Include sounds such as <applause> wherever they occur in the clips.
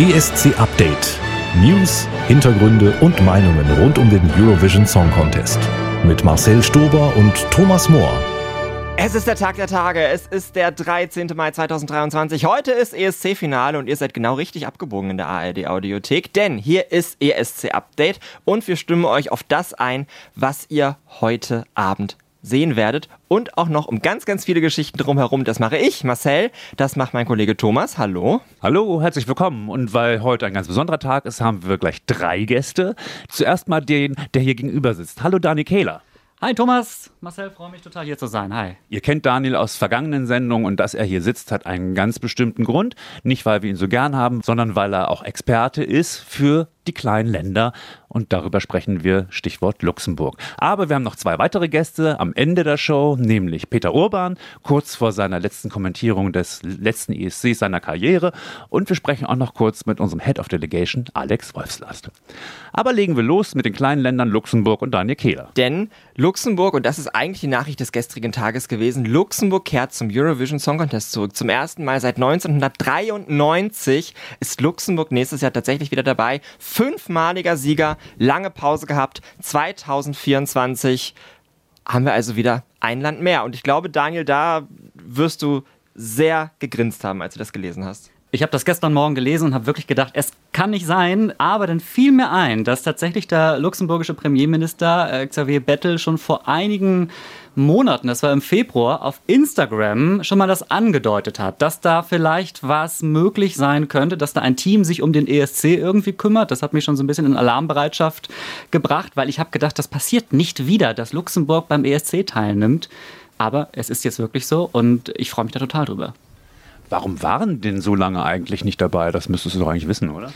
ESC Update. News, Hintergründe und Meinungen rund um den Eurovision Song Contest. Mit Marcel Stober und Thomas Mohr. Es ist der Tag der Tage. Es ist der 13. Mai 2023. Heute ist ESC-Finale und ihr seid genau richtig abgebogen in der ARD-Audiothek, denn hier ist ESC-Update und wir stimmen euch auf das ein, was ihr heute Abend sehen werdet und auch noch um ganz, ganz viele Geschichten drumherum. Das mache ich, Marcel, das macht mein Kollege Thomas. Hallo. Hallo, herzlich willkommen. Und weil heute ein ganz besonderer Tag ist, haben wir gleich drei Gäste. Zuerst mal den, der hier gegenüber sitzt. Hallo, Dani Kehler. Hi Thomas, Marcel, freue mich total hier zu sein. Hi. Ihr kennt Daniel aus vergangenen Sendungen und dass er hier sitzt, hat einen ganz bestimmten Grund. Nicht, weil wir ihn so gern haben, sondern weil er auch Experte ist für die kleinen Länder. Und darüber sprechen wir, Stichwort Luxemburg. Aber wir haben noch zwei weitere Gäste am Ende der Show, nämlich Peter Urban, kurz vor seiner letzten Kommentierung des letzten ESCs seiner Karriere. Und wir sprechen auch noch kurz mit unserem Head of Delegation, Alex Wolfslast. Aber legen wir los mit den kleinen Ländern Luxemburg und Daniel Kehler. Denn Luxemburg, und das ist eigentlich die Nachricht des gestrigen Tages gewesen, Luxemburg kehrt zum Eurovision Song Contest zurück. Zum ersten Mal seit 1993 ist Luxemburg nächstes Jahr tatsächlich wieder dabei fünfmaliger Sieger, lange Pause gehabt. 2024 haben wir also wieder ein Land mehr. Und ich glaube, Daniel, da wirst du sehr gegrinst haben, als du das gelesen hast. Ich habe das gestern Morgen gelesen und habe wirklich gedacht, es kann nicht sein. Aber dann fiel mir ein, dass tatsächlich der luxemburgische Premierminister äh, Xavier Bettel schon vor einigen Monaten, das war im Februar, auf Instagram schon mal das angedeutet hat, dass da vielleicht was möglich sein könnte, dass da ein Team sich um den ESC irgendwie kümmert. Das hat mich schon so ein bisschen in Alarmbereitschaft gebracht, weil ich habe gedacht, das passiert nicht wieder, dass Luxemburg beim ESC teilnimmt. Aber es ist jetzt wirklich so und ich freue mich da total drüber. Warum waren denn so lange eigentlich nicht dabei? Das müsstest du doch eigentlich wissen, oder?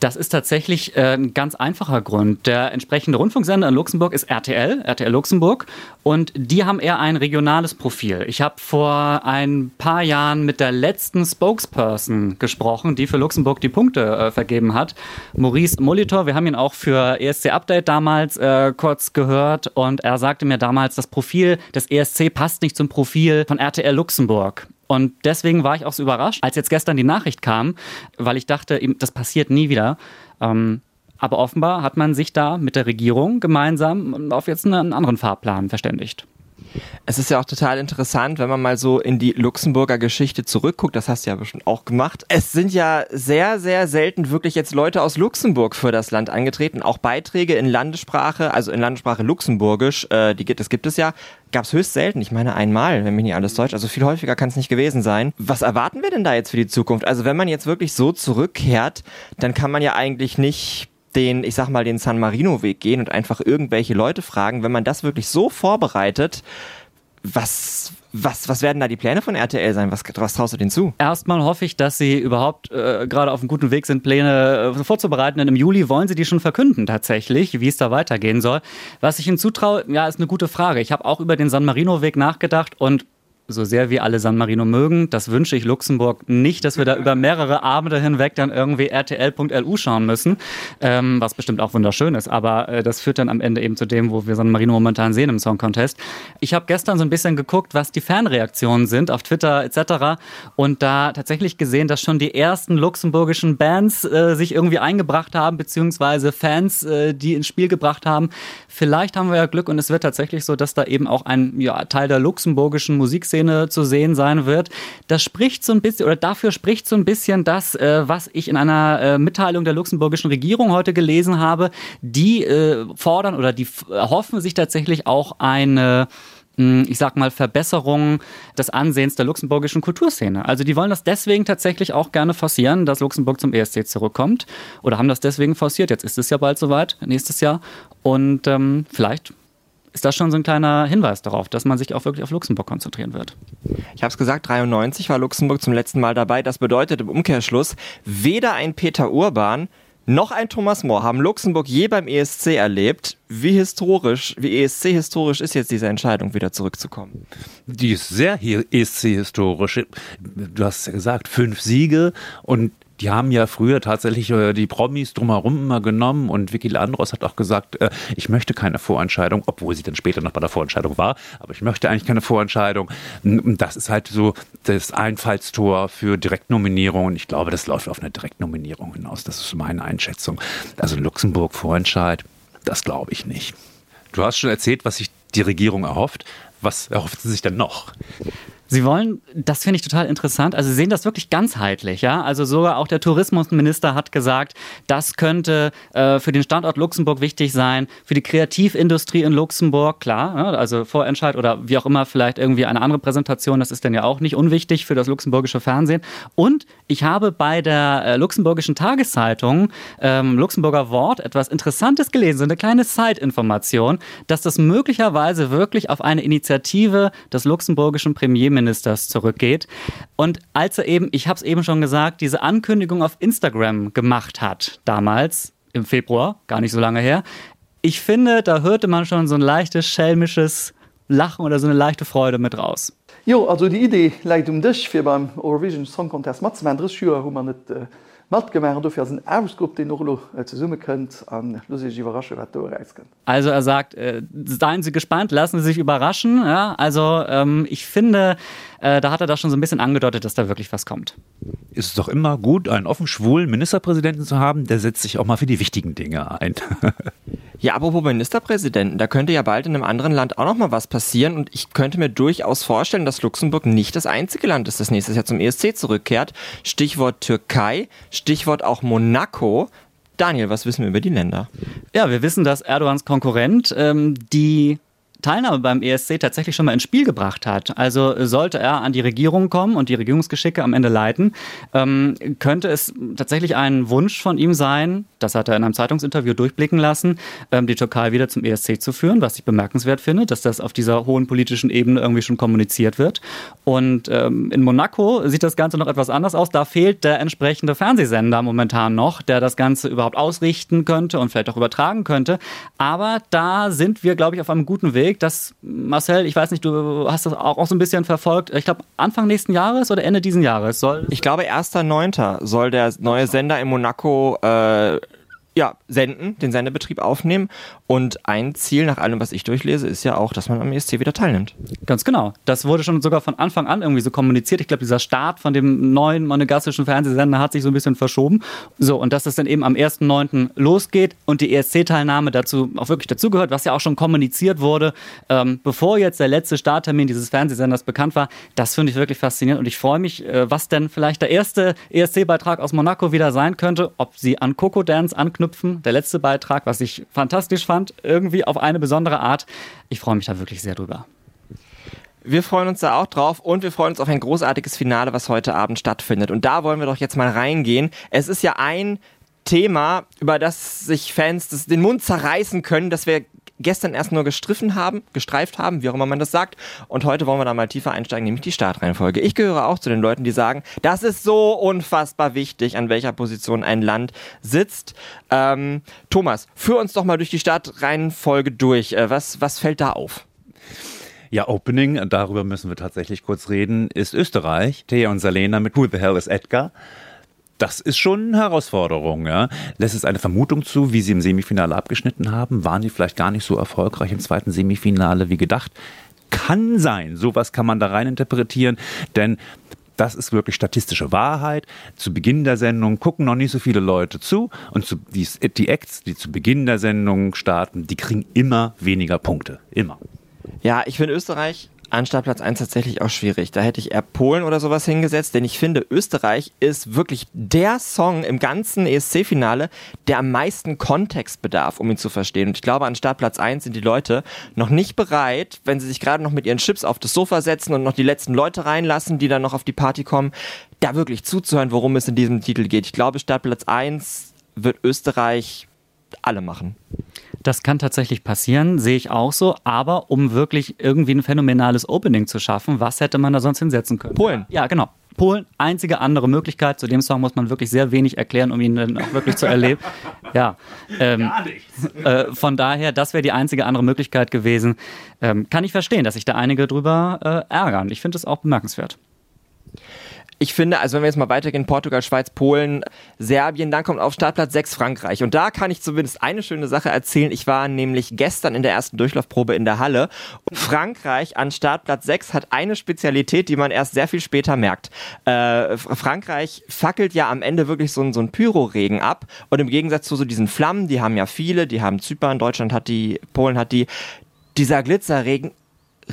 Das ist tatsächlich äh, ein ganz einfacher Grund. Der entsprechende Rundfunksender in Luxemburg ist RTL, RTL Luxemburg, und die haben eher ein regionales Profil. Ich habe vor ein paar Jahren mit der letzten Spokesperson gesprochen, die für Luxemburg die Punkte äh, vergeben hat, Maurice Molitor. Wir haben ihn auch für ESC Update damals äh, kurz gehört und er sagte mir damals, das Profil des ESC passt nicht zum Profil von RTL Luxemburg. Und deswegen war ich auch so überrascht, als jetzt gestern die Nachricht kam, weil ich dachte, das passiert nie wieder. Ähm, aber offenbar hat man sich da mit der Regierung gemeinsam auf jetzt einen anderen Fahrplan verständigt. Es ist ja auch total interessant, wenn man mal so in die Luxemburger Geschichte zurückguckt. Das hast du ja bestimmt auch gemacht. Es sind ja sehr, sehr selten wirklich jetzt Leute aus Luxemburg für das Land angetreten. Auch Beiträge in Landessprache, also in Landessprache Luxemburgisch, äh, die gibt, das gibt es ja, gab es höchst selten. Ich meine einmal, wenn mich nicht alles täuscht. Also viel häufiger kann es nicht gewesen sein. Was erwarten wir denn da jetzt für die Zukunft? Also wenn man jetzt wirklich so zurückkehrt, dann kann man ja eigentlich nicht den, ich sag mal, den San Marino-Weg gehen und einfach irgendwelche Leute fragen, wenn man das wirklich so vorbereitet, was, was, was werden da die Pläne von RTL sein? Was, was traust du denen zu? Erstmal hoffe ich, dass sie überhaupt äh, gerade auf einem guten Weg sind, Pläne äh, vorzubereiten. Denn im Juli wollen sie die schon verkünden, tatsächlich, wie es da weitergehen soll. Was ich ihnen zutraue, ja, ist eine gute Frage. Ich habe auch über den San Marino-Weg nachgedacht und so sehr wir alle San Marino mögen, das wünsche ich Luxemburg nicht, dass wir da über mehrere Abende hinweg dann irgendwie RTL.lu schauen müssen, ähm, was bestimmt auch wunderschön ist, aber äh, das führt dann am Ende eben zu dem, wo wir San Marino momentan sehen im Song Contest. Ich habe gestern so ein bisschen geguckt, was die Fanreaktionen sind auf Twitter etc. und da tatsächlich gesehen, dass schon die ersten luxemburgischen Bands äh, sich irgendwie eingebracht haben, beziehungsweise Fans, äh, die ins Spiel gebracht haben. Vielleicht haben wir ja Glück und es wird tatsächlich so, dass da eben auch ein ja, Teil der luxemburgischen Musikszene Szene zu sehen sein wird. Das spricht so ein bisschen, oder dafür spricht so ein bisschen das, äh, was ich in einer äh, Mitteilung der luxemburgischen Regierung heute gelesen habe. Die äh, fordern oder die hoffen sich tatsächlich auch eine hm, ich sag mal, Verbesserung des Ansehens der luxemburgischen Kulturszene. Also die wollen das deswegen tatsächlich auch gerne forcieren, dass Luxemburg zum ESC zurückkommt. Oder haben das deswegen forciert. Jetzt ist es ja bald soweit, nächstes Jahr. Und ähm, vielleicht ist das schon so ein kleiner Hinweis darauf, dass man sich auch wirklich auf Luxemburg konzentrieren wird. Ich habe es gesagt, 93 war Luxemburg zum letzten Mal dabei. Das bedeutet im Umkehrschluss, weder ein Peter Urban noch ein Thomas More haben Luxemburg je beim ESC erlebt. Wie historisch, wie ESC-historisch ist jetzt diese Entscheidung, wieder zurückzukommen? Die ist sehr ESC-historisch. Du hast ja gesagt, fünf Siege und Die haben ja früher tatsächlich äh, die Promis drumherum immer genommen und Vicky Landros hat auch gesagt, äh, ich möchte keine Vorentscheidung, obwohl sie dann später noch bei der Vorentscheidung war, aber ich möchte eigentlich keine Vorentscheidung. Das ist halt so das Einfallstor für Direktnominierungen. Ich glaube, das läuft auf eine Direktnominierung hinaus. Das ist meine Einschätzung. Also Luxemburg Vorentscheid, das glaube ich nicht. Du hast schon erzählt, was sich die Regierung erhofft. Was erhofft sie sich denn noch? Sie wollen, das finde ich total interessant, also Sie sehen das wirklich ganzheitlich, ja. Also sogar auch der Tourismusminister hat gesagt, das könnte äh, für den Standort Luxemburg wichtig sein, für die Kreativindustrie in Luxemburg, klar, ja, also Vorentscheid oder wie auch immer, vielleicht irgendwie eine andere Präsentation, das ist dann ja auch nicht unwichtig für das luxemburgische Fernsehen. Und ich habe bei der äh, luxemburgischen Tageszeitung ähm, Luxemburger Wort etwas Interessantes gelesen, so eine kleine Side-Information, dass das möglicherweise wirklich auf eine Initiative des luxemburgischen Premierministers Premierministers zurückgeht. Und als er eben, ich habe es eben schon gesagt, diese Ankündigung auf Instagram gemacht hat, damals im Februar, gar nicht so lange her, ich finde, da hörte man schon so ein leichtes schelmisches Lachen oder so eine leichte Freude mit raus. Jo, also die Idee leiit um Dich fir beim Eurovision Song Contest Mat Schüler, wo man net äh, mat gemer dofir ein Ausgrupp den noch äh, ze summe könnt an überrasche reisken. Also er sagt äh, seien Sie gespannt, lassen Sie sich überraschen. Ja? Also ähm, ich finde, äh, da hat er das schon so ein bisschen angedeutet, dass da wirklich was kommt. Ist es doch immer gut, einen offen schwulen Ministerpräsidenten zu haben, der setzt sich auch mal für die wichtigen Dinge ein. <laughs> Ja, apropos Ministerpräsidenten, da könnte ja bald in einem anderen Land auch noch mal was passieren und ich könnte mir durchaus vorstellen, dass Luxemburg nicht das einzige Land ist, das nächstes Jahr zum ESC zurückkehrt. Stichwort Türkei, Stichwort auch Monaco. Daniel, was wissen wir über die Länder? Ja, wir wissen, dass Erdogans Konkurrent ähm, die Teilnahme beim ESC tatsächlich schon mal ins Spiel gebracht hat. Also sollte er an die Regierung kommen und die Regierungsgeschicke am Ende leiten, ähm, könnte es tatsächlich ein Wunsch von ihm sein, das hat er in einem Zeitungsinterview durchblicken lassen, ähm, die Türkei wieder zum ESC zu führen, was ich bemerkenswert finde, dass das auf dieser hohen politischen Ebene irgendwie schon kommuniziert wird. Und ähm, in Monaco sieht das Ganze noch etwas anders aus. Da fehlt der entsprechende Fernsehsender momentan noch, der das Ganze überhaupt ausrichten könnte und vielleicht auch übertragen könnte. Aber da sind wir, glaube ich, auf einem guten Weg Weg, dass Marcel, ich weiß nicht, du hast das auch, auch so ein bisschen verfolgt. Ich glaube, Anfang nächsten Jahres oder Ende diesen Jahres soll. Ich glaube, 1.9. soll der neue Sender in Monaco äh, ja, senden, den Sendebetrieb aufnehmen. Und ein Ziel nach allem, was ich durchlese, ist ja auch, dass man am ESC wieder teilnimmt. Ganz genau. Das wurde schon sogar von Anfang an irgendwie so kommuniziert. Ich glaube, dieser Start von dem neuen monegassischen Fernsehsender hat sich so ein bisschen verschoben. So, und dass es dann eben am 1.9. losgeht und die ESC-Teilnahme dazu auch wirklich dazugehört, was ja auch schon kommuniziert wurde, ähm, bevor jetzt der letzte Starttermin dieses Fernsehsenders bekannt war. Das finde ich wirklich faszinierend. Und ich freue mich, äh, was denn vielleicht der erste ESC-Beitrag aus Monaco wieder sein könnte, ob sie an Coco Dance anknüpfen anknüpfen. Der letzte Beitrag, was ich fantastisch fand, irgendwie auf eine besondere Art. Ich freue mich da wirklich sehr drüber. Wir freuen uns da auch drauf und wir freuen uns auf ein großartiges Finale, was heute Abend stattfindet. Und da wollen wir doch jetzt mal reingehen. Es ist ja ein Thema, über das sich Fans das den Mund zerreißen können, dass wir gestern erst nur gestriffen haben, gestreift haben, wie auch immer man das sagt. Und heute wollen wir da mal tiefer einsteigen, nämlich die Startreihenfolge. Ich gehöre auch zu den Leuten, die sagen, das ist so unfassbar wichtig, an welcher Position ein Land sitzt. Ähm, Thomas, führ uns doch mal durch die Startreihenfolge durch. Äh, was, was fällt da auf? Ja, Opening, darüber müssen wir tatsächlich kurz reden, ist Österreich. Thea und Salena mit Who the Hell is Edgar? Das ist schon eine Herausforderung. Ja. Lässt es eine Vermutung zu, wie sie im Semifinale abgeschnitten haben? Waren die vielleicht gar nicht so erfolgreich im zweiten Semifinale wie gedacht? Kann sein. Sowas kann man da rein interpretieren, denn das ist wirklich statistische Wahrheit. Zu Beginn der Sendung gucken noch nicht so viele Leute zu und zu, die, die Acts, die zu Beginn der Sendung starten, die kriegen immer weniger Punkte. Immer. Ja, ich finde Österreich Anstatt Platz 1 tatsächlich auch schwierig. Da hätte ich eher Polen oder sowas hingesetzt, denn ich finde, Österreich ist wirklich der Song im ganzen ESC-Finale, der am meisten Kontext bedarf, um ihn zu verstehen. Und ich glaube, an Startplatz 1 sind die Leute noch nicht bereit, wenn sie sich gerade noch mit ihren Chips auf das Sofa setzen und noch die letzten Leute reinlassen, die dann noch auf die Party kommen, da wirklich zuzuhören, worum es in diesem Titel geht. Ich glaube, Startplatz 1 wird Österreich alle machen. Das kann tatsächlich passieren, sehe ich auch so. Aber um wirklich irgendwie ein phänomenales Opening zu schaffen, was hätte man da sonst hinsetzen können? Polen. Ja, genau. Polen, einzige andere Möglichkeit. Zu dem Song muss man wirklich sehr wenig erklären, um ihn dann auch wirklich zu erleben. <laughs> Ja, ähm, <laughs> äh, von daher, das wäre die einzige andere Möglichkeit gewesen. Ähm, kann ich verstehen, dass sich da einige drüber äh, ärgern. Ich finde es auch bemerkenswert. Ich finde, also wenn wir jetzt mal weitergehen, Portugal, Schweiz, Polen, Serbien, dann kommt auf Startplatz 6 Frankreich. Und da kann ich zumindest eine schöne Sache erzählen. Ich war nämlich gestern in der ersten Durchlaufprobe in der Halle. Und Frankreich an Startplatz 6 hat eine Spezialität, die man erst sehr viel später merkt. Äh, Frankreich fackelt ja am Ende wirklich so, so ein Pyroregen ab. Und im Gegensatz zu so diesen Flammen, die haben ja viele, die haben Zypern, Deutschland hat die, Polen hat die, dieser Glitzerregen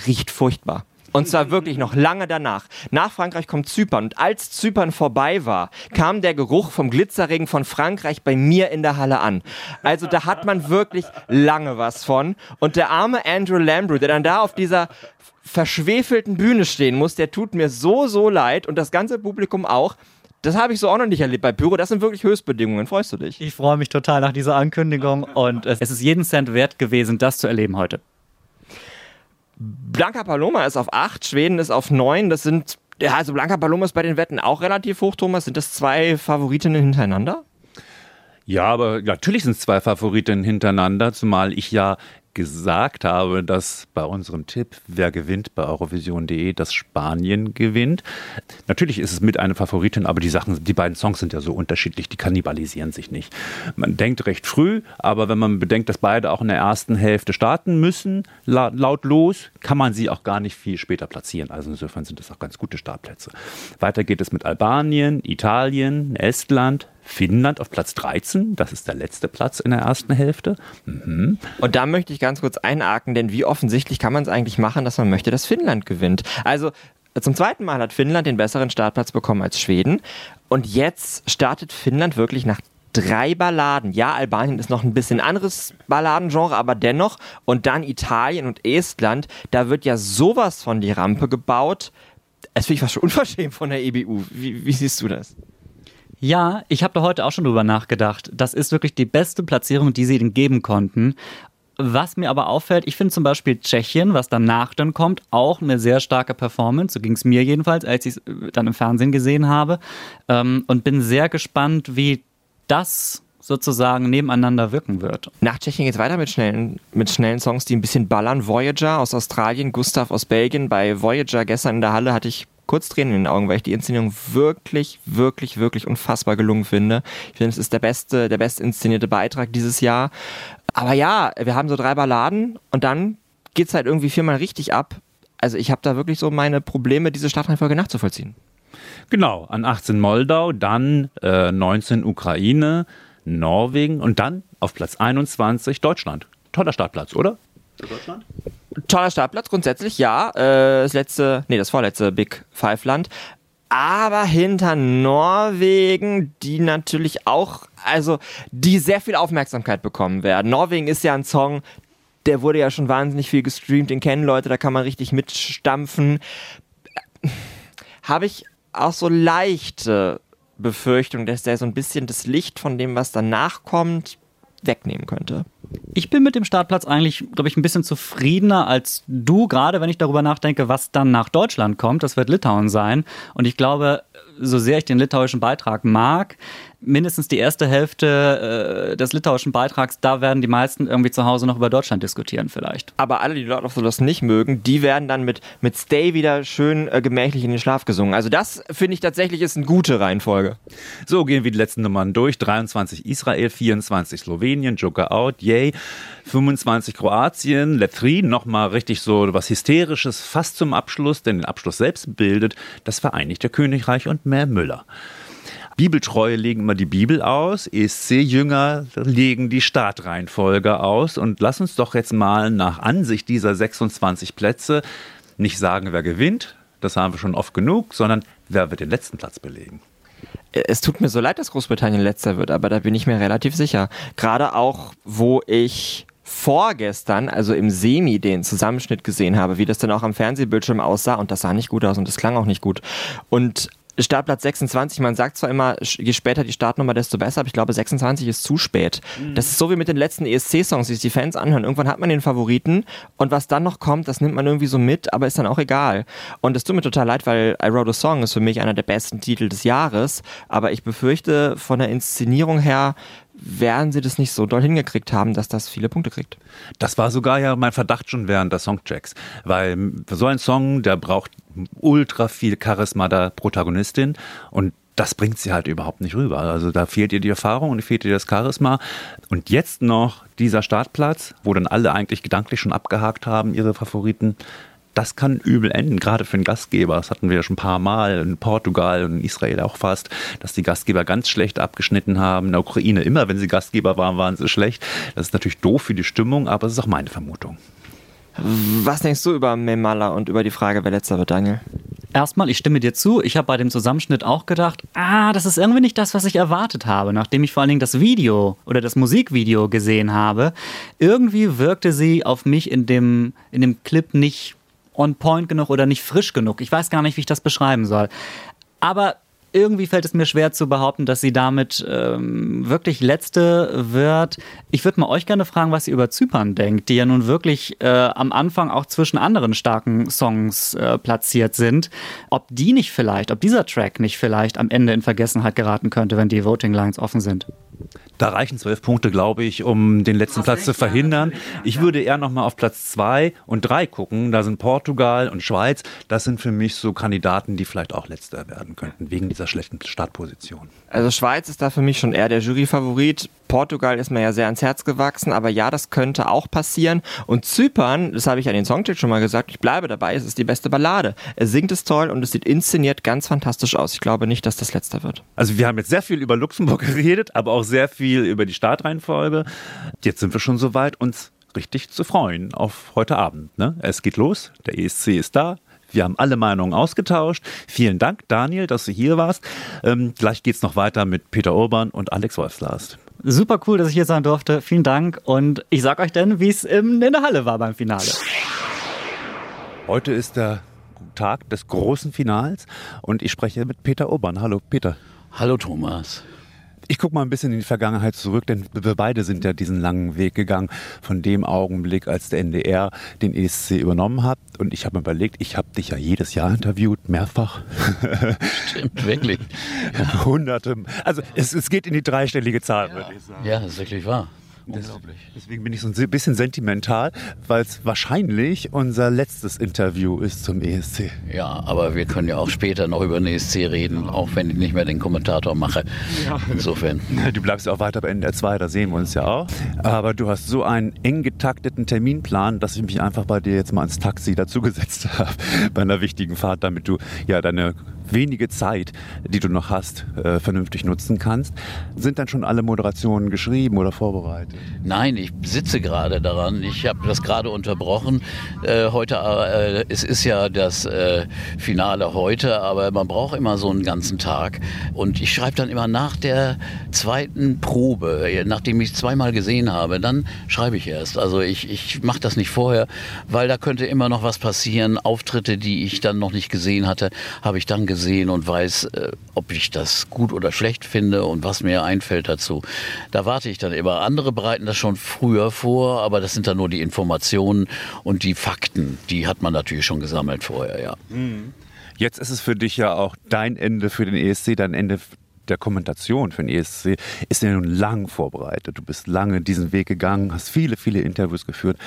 riecht furchtbar. Und zwar wirklich noch lange danach. Nach Frankreich kommt Zypern. Und als Zypern vorbei war, kam der Geruch vom Glitzerregen von Frankreich bei mir in der Halle an. Also da hat man wirklich lange was von. Und der arme Andrew Lambrew, der dann da auf dieser verschwefelten Bühne stehen muss, der tut mir so, so leid. Und das ganze Publikum auch. Das habe ich so auch noch nicht erlebt bei Pyro. Das sind wirklich Höchstbedingungen. Freust du dich? Ich freue mich total nach dieser Ankündigung und es ist jeden Cent wert gewesen, das zu erleben heute. Blanca Paloma ist auf 8, Schweden ist auf 9. Das sind, ja, also Blanca Paloma ist bei den Wetten auch relativ hoch, Thomas. Sind das zwei Favoritinnen hintereinander? Ja, aber natürlich sind es zwei Favoritinnen hintereinander, zumal ich ja gesagt habe, dass bei unserem Tipp, wer gewinnt bei Eurovision.de, dass Spanien gewinnt. Natürlich ist es mit einer Favoritin, aber die Sachen, die beiden Songs sind ja so unterschiedlich, die kannibalisieren sich nicht. Man denkt recht früh, aber wenn man bedenkt, dass beide auch in der ersten Hälfte starten müssen, laut los, kann man sie auch gar nicht viel später platzieren. Also insofern sind das auch ganz gute Startplätze. Weiter geht es mit Albanien, Italien, Estland, Finnland auf Platz 13. Das ist der letzte Platz in der ersten Hälfte. Mhm. Und da möchte ich ganz kurz einhaken, denn wie offensichtlich kann man es eigentlich machen, dass man möchte, dass Finnland gewinnt? Also zum zweiten Mal hat Finnland den besseren Startplatz bekommen als Schweden. Und jetzt startet Finnland wirklich nach drei Balladen. Ja, Albanien ist noch ein bisschen anderes Balladengenre, aber dennoch. Und dann Italien und Estland. Da wird ja sowas von die Rampe gebaut. Es finde ich fast schon unverschämt von der EBU. Wie, wie siehst du das? Ja, ich habe da heute auch schon drüber nachgedacht. Das ist wirklich die beste Platzierung, die sie ihnen geben konnten. Was mir aber auffällt, ich finde zum Beispiel Tschechien, was danach dann kommt, auch eine sehr starke Performance. So ging es mir jedenfalls, als ich es äh, dann im Fernsehen gesehen habe. Ähm, und bin sehr gespannt, wie das sozusagen nebeneinander wirken wird. Nach Tschechien geht es weiter mit schnellen, mit schnellen Songs, die ein bisschen ballern. Voyager aus Australien, Gustav aus Belgien. Bei Voyager gestern in der Halle hatte ich kurz Tränen in den Augen, weil ich die Inszenierung wirklich, wirklich, wirklich unfassbar gelungen finde. Ich finde, es ist der beste, der best inszenierte Beitrag dieses Jahr. Aber ja, wir haben so drei Balladen und dann geht es halt irgendwie viermal richtig ab. Also ich habe da wirklich so meine Probleme, diese Startreihenfolge nachzuvollziehen. Genau, an 18 Moldau, dann äh, 19 Ukraine, Norwegen und dann auf Platz 21 Deutschland. Toller Startplatz, oder? Für Deutschland? Toller Startplatz grundsätzlich, ja. Äh, das letzte, nee, das vorletzte Big Five Land. Aber hinter Norwegen, die natürlich auch, also die sehr viel Aufmerksamkeit bekommen werden. Norwegen ist ja ein Song, der wurde ja schon wahnsinnig viel gestreamt, den kennen Leute, da kann man richtig mitstampfen. Habe ich auch so leichte Befürchtung, dass der so ein bisschen das Licht von dem, was danach kommt, wegnehmen könnte. Ich bin mit dem Startplatz eigentlich, glaube ich, ein bisschen zufriedener als du, gerade wenn ich darüber nachdenke, was dann nach Deutschland kommt. Das wird Litauen sein. Und ich glaube, so sehr ich den litauischen Beitrag mag, mindestens die erste Hälfte äh, des litauischen Beitrags, da werden die meisten irgendwie zu Hause noch über Deutschland diskutieren vielleicht. Aber alle, die Lord of the Lost nicht mögen, die werden dann mit, mit Stay wieder schön äh, gemächlich in den Schlaf gesungen. Also das finde ich tatsächlich ist eine gute Reihenfolge. So gehen wir die letzten Nummern durch. 23 Israel, 24 Slowenien, Joker out, yay. 25 Kroatien, Letri, nochmal richtig so was Hysterisches, fast zum Abschluss, denn den Abschluss selbst bildet das Vereinigte Königreich und mehr Müller. Bibeltreue legen immer die Bibel aus, ESC-Jünger legen die Startreihenfolge aus. Und lass uns doch jetzt mal nach Ansicht dieser 26 Plätze nicht sagen, wer gewinnt, das haben wir schon oft genug, sondern wer wird den letzten Platz belegen. Es tut mir so leid, dass Großbritannien letzter wird, aber da bin ich mir relativ sicher. Gerade auch, wo ich vorgestern, also im Semi, den Zusammenschnitt gesehen habe, wie das dann auch am Fernsehbildschirm aussah und das sah nicht gut aus und das klang auch nicht gut. Und Startplatz 26, man sagt zwar immer, je später die Startnummer, desto besser, aber ich glaube 26 ist zu spät. Mhm. Das ist so wie mit den letzten ESC-Songs, die sich die Fans anhören. Irgendwann hat man den Favoriten und was dann noch kommt, das nimmt man irgendwie so mit, aber ist dann auch egal. Und es tut mir total leid, weil I Wrote a Song ist für mich einer der besten Titel des Jahres, aber ich befürchte von der Inszenierung her werden sie das nicht so doll hingekriegt haben, dass das viele Punkte kriegt. Das war sogar ja mein Verdacht schon während der Songchecks, weil so ein Song, der braucht ultra viel Charisma der Protagonistin und das bringt sie halt überhaupt nicht rüber. Also da fehlt ihr die Erfahrung und fehlt ihr das Charisma. Und jetzt noch dieser Startplatz, wo dann alle eigentlich gedanklich schon abgehakt haben, ihre Favoriten. Das kann übel enden, gerade für den Gastgeber. Das hatten wir ja schon ein paar Mal in Portugal und in Israel auch fast, dass die Gastgeber ganz schlecht abgeschnitten haben. In der Ukraine immer, wenn sie Gastgeber waren, waren sie schlecht. Das ist natürlich doof für die Stimmung, aber es ist auch meine Vermutung. Was denkst du über Memala und über die Frage, wer letzter wird, Daniel? Erstmal, ich stimme dir zu. Ich habe bei dem Zusammenschnitt auch gedacht, ah, das ist irgendwie nicht das, was ich erwartet habe, nachdem ich vor allen Dingen das Video oder das Musikvideo gesehen habe. Irgendwie wirkte sie auf mich in dem, in dem Clip nicht on point genug oder nicht frisch genug. Ich weiß gar nicht, wie ich das beschreiben soll. Aber irgendwie fällt es mir schwer zu behaupten, dass sie damit ähm, wirklich letzte wird. Ich würde mal euch gerne fragen, was ihr über Zypern denkt, die ja nun wirklich äh, am Anfang auch zwischen anderen starken Songs äh, platziert sind. Ob die nicht vielleicht, ob dieser Track nicht vielleicht am Ende in Vergessenheit geraten könnte, wenn die Voting Lines offen sind. Da reichen zwölf Punkte, glaube ich, um den letzten Platz zu verhindern. Ich würde eher noch mal auf Platz zwei und drei gucken. Da sind Portugal und Schweiz. Das sind für mich so Kandidaten, die vielleicht auch letzter werden könnten, wegen dieser schlechten Startposition. Also Schweiz ist da für mich schon eher der Juryfavorit. Portugal ist mir ja sehr ans Herz gewachsen, aber ja, das könnte auch passieren. Und Zypern, das habe ich an den Songtitel schon mal gesagt, ich bleibe dabei, es ist die beste Ballade. Er singt es toll und es sieht inszeniert ganz fantastisch aus. Ich glaube nicht, dass das letzter wird. Also wir haben jetzt sehr viel über Luxemburg <laughs> geredet, aber auch sehr viel über die Startreihenfolge. Jetzt sind wir schon so weit, uns richtig zu freuen auf heute Abend. Ne? Es geht los, der ESC ist da, wir haben alle Meinungen ausgetauscht. Vielen Dank, Daniel, dass du hier warst. Ähm, gleich geht es noch weiter mit Peter Urban und Alex Wolfslast. Super cool, dass ich hier sein durfte. Vielen Dank und ich sag euch denn, wie es in der Halle war beim Finale. Heute ist der Tag des großen Finals und ich spreche mit Peter Urban. Hallo Peter. Hallo Thomas. Ich gucke mal ein bisschen in die Vergangenheit zurück, denn wir beide sind ja diesen langen Weg gegangen von dem Augenblick, als der NDR den ESC übernommen hat. Und ich habe mir überlegt, ich habe dich ja jedes Jahr interviewt, mehrfach. Stimmt, wirklich. Ja. <laughs> Hunderte. Also es, es geht in die dreistellige Zahl, ja. würde ich sagen. Ja, das ist wirklich wahr. Unglaublich. Deswegen bin ich so ein bisschen sentimental, weil es wahrscheinlich unser letztes Interview ist zum ESC. Ja, aber wir können ja auch später noch über den ESC reden, auch wenn ich nicht mehr den Kommentator mache. Ja. Insofern. <laughs> Du bleibst ja auch weiter bei NDR 2, da sehen wir uns ja auch. Aber du hast so einen eng getakteten Terminplan, dass ich mich einfach bei dir jetzt mal ins Taxi dazugesetzt <laughs> habe bei einer wichtigen Fahrt, damit du ja deine wenige Zeit, die du noch hast, äh, vernünftig nutzen kannst. Sind dann schon alle Moderationen geschrieben oder vorbereitet? Nein, ich sitze gerade daran. Ich habe das gerade unterbrochen. Äh, heute, äh, es ist ja das Finale heute, aber man braucht immer so einen ganzen Tag. Und ich schreibe dann immer nach der zweiten Probe, nachdem ich es zweimal gesehen habe, dann schreibe ich erst. Also ich, ich mache das nicht vorher, weil da könnte immer noch was passieren. Auftritte, die ich dann noch nicht gesehen hatte, habe ich dann gesehen und weiß, äh, ob ich das gut oder schlecht finde und was mir einfällt dazu. Da warte ich dann immer. Andere bereiten das schon früher vor, aber das sind dann nur die Informationen und die Fakten, die hat man natürlich schon gesammelt vorher, ja. Mhm. Jetzt ist es für dich ja auch dein Ende für den ESC, dein Ende der Kommentation für den ESC ist ja nun lang vorbereitet. Du bist lange diesen Weg gegangen, hast viele, viele Interviews geführt.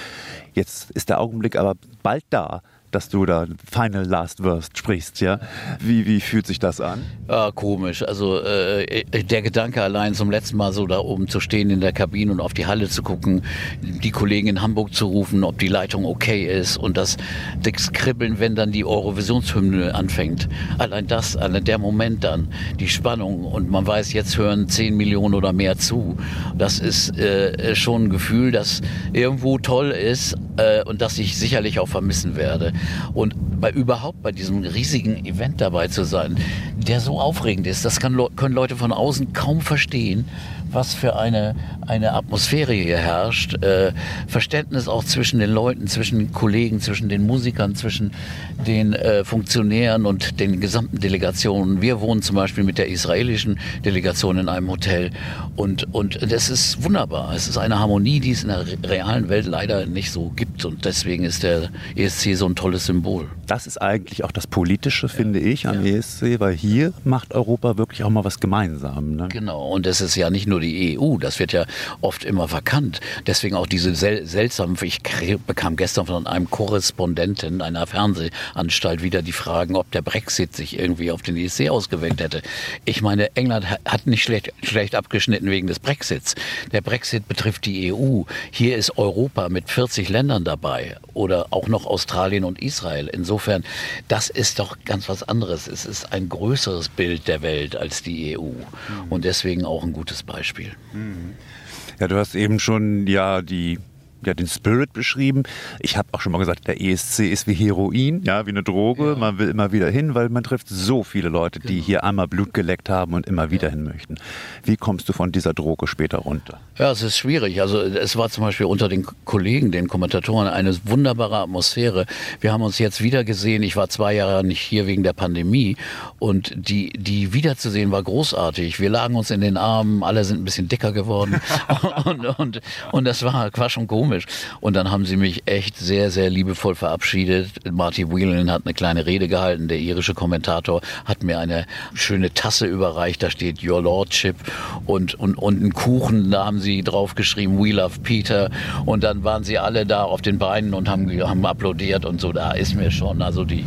Jetzt ist der Augenblick aber bald da, dass du da Final Last Worst sprichst, ja? Wie, wie fühlt sich das an? Ja, komisch. Also äh, der Gedanke allein zum letzten Mal so da oben zu stehen in der Kabine und auf die Halle zu gucken, die Kollegen in Hamburg zu rufen, ob die Leitung okay ist und das, das Kribbeln, wenn dann die Eurovisionshymne anfängt. Allein das, allein der Moment dann, die Spannung und man weiß, jetzt hören 10 Millionen oder mehr zu. Das ist äh, schon ein Gefühl, das irgendwo toll ist äh, und das ich sicherlich auch vermissen werde. Und bei überhaupt bei diesem riesigen Event dabei zu sein, der so aufregend ist, das kann, können Leute von außen kaum verstehen was für eine, eine Atmosphäre hier herrscht. Äh, Verständnis auch zwischen den Leuten, zwischen den Kollegen, zwischen den Musikern, zwischen den äh, Funktionären und den gesamten Delegationen. Wir wohnen zum Beispiel mit der israelischen Delegation in einem Hotel und, und das ist wunderbar. Es ist eine Harmonie, die es in der realen Welt leider nicht so gibt. Und deswegen ist der ESC so ein tolles Symbol. Das ist eigentlich auch das Politische, finde ich, am ja. ESC, weil hier macht Europa wirklich auch mal was gemeinsam. Ne? Genau, und es ist ja nicht nur die EU, das wird ja oft immer verkannt. Deswegen auch diese sel seltsamen, ich bekam gestern von einem Korrespondenten einer Fernsehanstalt wieder die Fragen, ob der Brexit sich irgendwie auf den ESC ausgewirkt hätte. Ich meine, England hat nicht schlecht, schlecht abgeschnitten wegen des Brexits. Der Brexit betrifft die EU. Hier ist Europa mit 40 Ländern dabei oder auch noch Australien und Israel. Insofern, das ist doch ganz was anderes. Es ist ein größeres Bild der Welt als die EU mhm. und deswegen auch ein gutes Beispiel. Mhm. Ja, du hast eben schon ja die ja, den Spirit beschrieben. Ich habe auch schon mal gesagt, der ESC ist wie Heroin, ja, wie eine Droge. Ja. Man will immer wieder hin, weil man trifft so viele Leute, die genau. hier einmal Blut geleckt haben und immer wieder ja. hin möchten. Wie kommst du von dieser Droge später runter? Ja, es ist schwierig. Also es war zum Beispiel unter den Kollegen, den Kommentatoren, eine wunderbare Atmosphäre. Wir haben uns jetzt wieder gesehen. Ich war zwei Jahre nicht hier wegen der Pandemie und die, die wiederzusehen war großartig. Wir lagen uns in den Armen, alle sind ein bisschen dicker geworden <laughs> und, und, und das war, war schon komisch komisch. Und dann haben sie mich echt sehr, sehr liebevoll verabschiedet. Marty Whelan hat eine kleine Rede gehalten. Der irische Kommentator hat mir eine schöne Tasse überreicht. Da steht Your Lordship und, und, und einen Kuchen. Da haben sie draufgeschrieben We Love Peter. Und dann waren sie alle da auf den Beinen und haben, haben applaudiert und so. Da ist mir schon also die,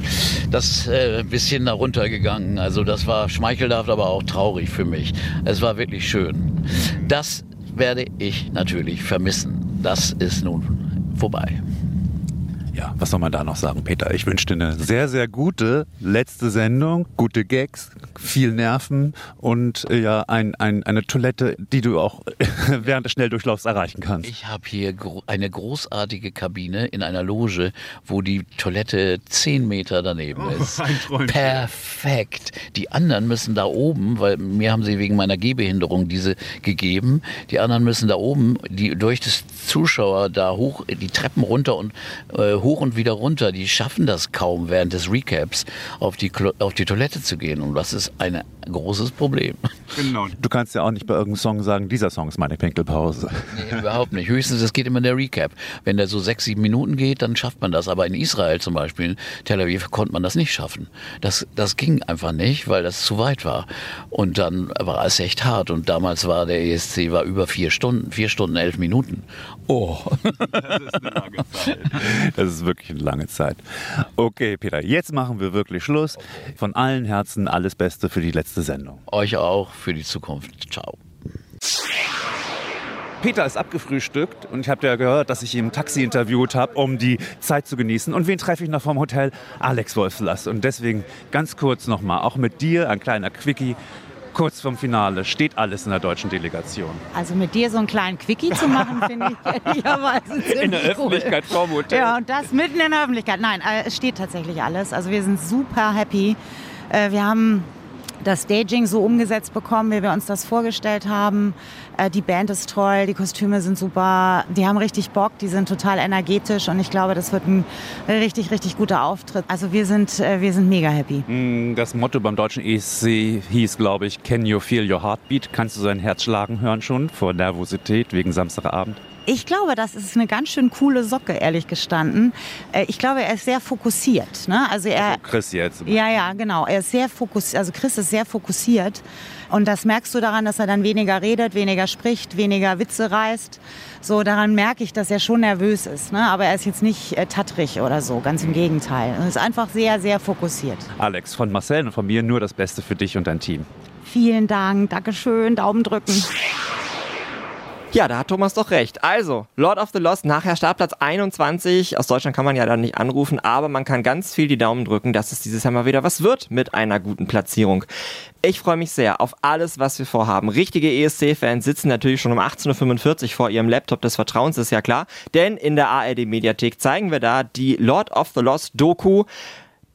das äh, bisschen darunter gegangen. Also das war schmeichelhaft, aber auch traurig für mich. Es war wirklich schön. Das werde ich natürlich vermissen. Das ist nun vorbei. Ja, was soll man da noch sagen, Peter? Ich wünsche dir eine sehr, sehr gute letzte Sendung, gute Gags, viel Nerven und äh, ja, ein, ein, eine Toilette, die du auch <laughs> während des Schnelldurchlaufs erreichen kannst. Ich habe hier gro eine großartige Kabine in einer Loge, wo die Toilette zehn Meter daneben oh, ist. Perfekt. Die anderen müssen da oben, weil mir haben sie wegen meiner Gehbehinderung diese gegeben. Die anderen müssen da oben, die durch das Zuschauer da hoch, die Treppen runter und äh, hoch und wieder runter, die schaffen das kaum während des Recaps auf die, auf die Toilette zu gehen. Und das ist ein großes Problem. Genau. Du kannst ja auch nicht bei irgendeinem Song sagen, dieser Song ist meine Pinkelpause. Nee, überhaupt nicht. Höchstens, es geht immer in der Recap. Wenn der so sechs, sieben Minuten geht, dann schafft man das. Aber in Israel zum Beispiel, in Tel Aviv, konnte man das nicht schaffen. Das, das ging einfach nicht, weil das zu weit war. Und dann war es echt hart. Und damals war der ESC war über vier Stunden, vier Stunden, elf Minuten. Oh. Das ist eine lange Zeit. Das ist wirklich eine lange Zeit. Okay, Peter, jetzt machen wir wirklich Schluss. Von allen Herzen alles Beste für die letzte Sendung. Euch auch für die Zukunft. Ciao. Peter ist abgefrühstückt und ich habe ja gehört, dass ich ihn im Taxi interviewt habe, um die Zeit zu genießen. Und wen treffe ich noch vom Hotel? Alex Wolfslass. Und deswegen ganz kurz nochmal, auch mit dir ein kleiner Quickie kurz vom Finale. Steht alles in der deutschen Delegation? Also mit dir so einen kleinen Quickie zu machen, <laughs> finde ich ehrlicherweise ziemlich In der Öffentlichkeit cool. vorm Hotel. Ja, und das mitten in der Öffentlichkeit. Nein, äh, es steht tatsächlich alles. Also wir sind super happy. Äh, wir haben das Staging so umgesetzt bekommen, wie wir uns das vorgestellt haben. Äh, die Band ist toll, die Kostüme sind super, die haben richtig Bock, die sind total energetisch und ich glaube, das wird ein richtig, richtig guter Auftritt. Also wir sind, äh, wir sind mega happy. Mm, das Motto beim deutschen ESC hieß, glaube ich, Can you feel your heartbeat? Kannst du sein Herz schlagen hören schon vor Nervosität wegen Samstagabend? Ich glaube, das ist eine ganz schön coole Socke, ehrlich gestanden. Äh, ich glaube, er ist sehr fokussiert. Ne? Also er, also Chris jetzt. Ja, ja, genau. Er ist sehr fokussiert. Also Chris ist sehr fokussiert. Und das merkst du daran, dass er dann weniger redet, weniger spricht, weniger Witze reißt. So, daran merke ich, dass er schon nervös ist. Ne? Aber er ist jetzt nicht äh, tattrig oder so, ganz im Gegenteil. Er ist einfach sehr, sehr fokussiert. Alex, von Marcel und von mir nur das Beste für dich und dein Team. Vielen Dank, Dankeschön, Daumen drücken. Ja, da hat Thomas doch recht. Also, Lord of the Lost, nachher Startplatz 21. Aus Deutschland kann man ja dann nicht anrufen, aber man kann ganz viel die Daumen drücken, dass es dieses Jahr mal wieder was wird mit einer guten Platzierung. Ich freue mich sehr auf alles, was wir vorhaben. Richtige ESC-Fans sitzen natürlich schon um 18.45 Uhr vor ihrem Laptop des Vertrauens, ist ja klar. Denn in der ARD-Mediathek zeigen wir da die Lord of the Lost Doku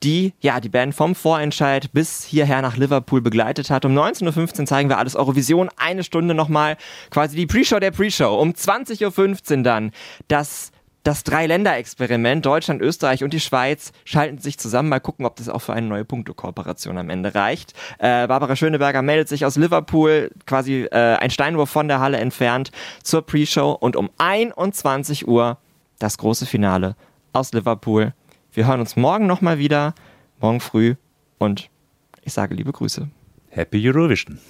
die ja die Band vom Vorentscheid bis hierher nach Liverpool begleitet hat. Um 19.15 Uhr zeigen wir alles Eurovision. Eine Stunde nochmal quasi die Pre-Show der Pre-Show. Um 20.15 Uhr dann das das Drei-Länder-Experiment, Deutschland, Österreich und die Schweiz, schalten sich zusammen. Mal gucken, ob das auch für eine neue Punktekooperation am Ende reicht. Äh, Barbara Schöneberger meldet sich aus Liverpool, quasi äh, ein Steinwurf von der Halle entfernt, zur Pre-Show. Und um 21 Uhr das große Finale aus Liverpool. Wir hören uns morgen nochmal wieder, morgen früh und ich sage liebe Grüße. Happy Eurovision.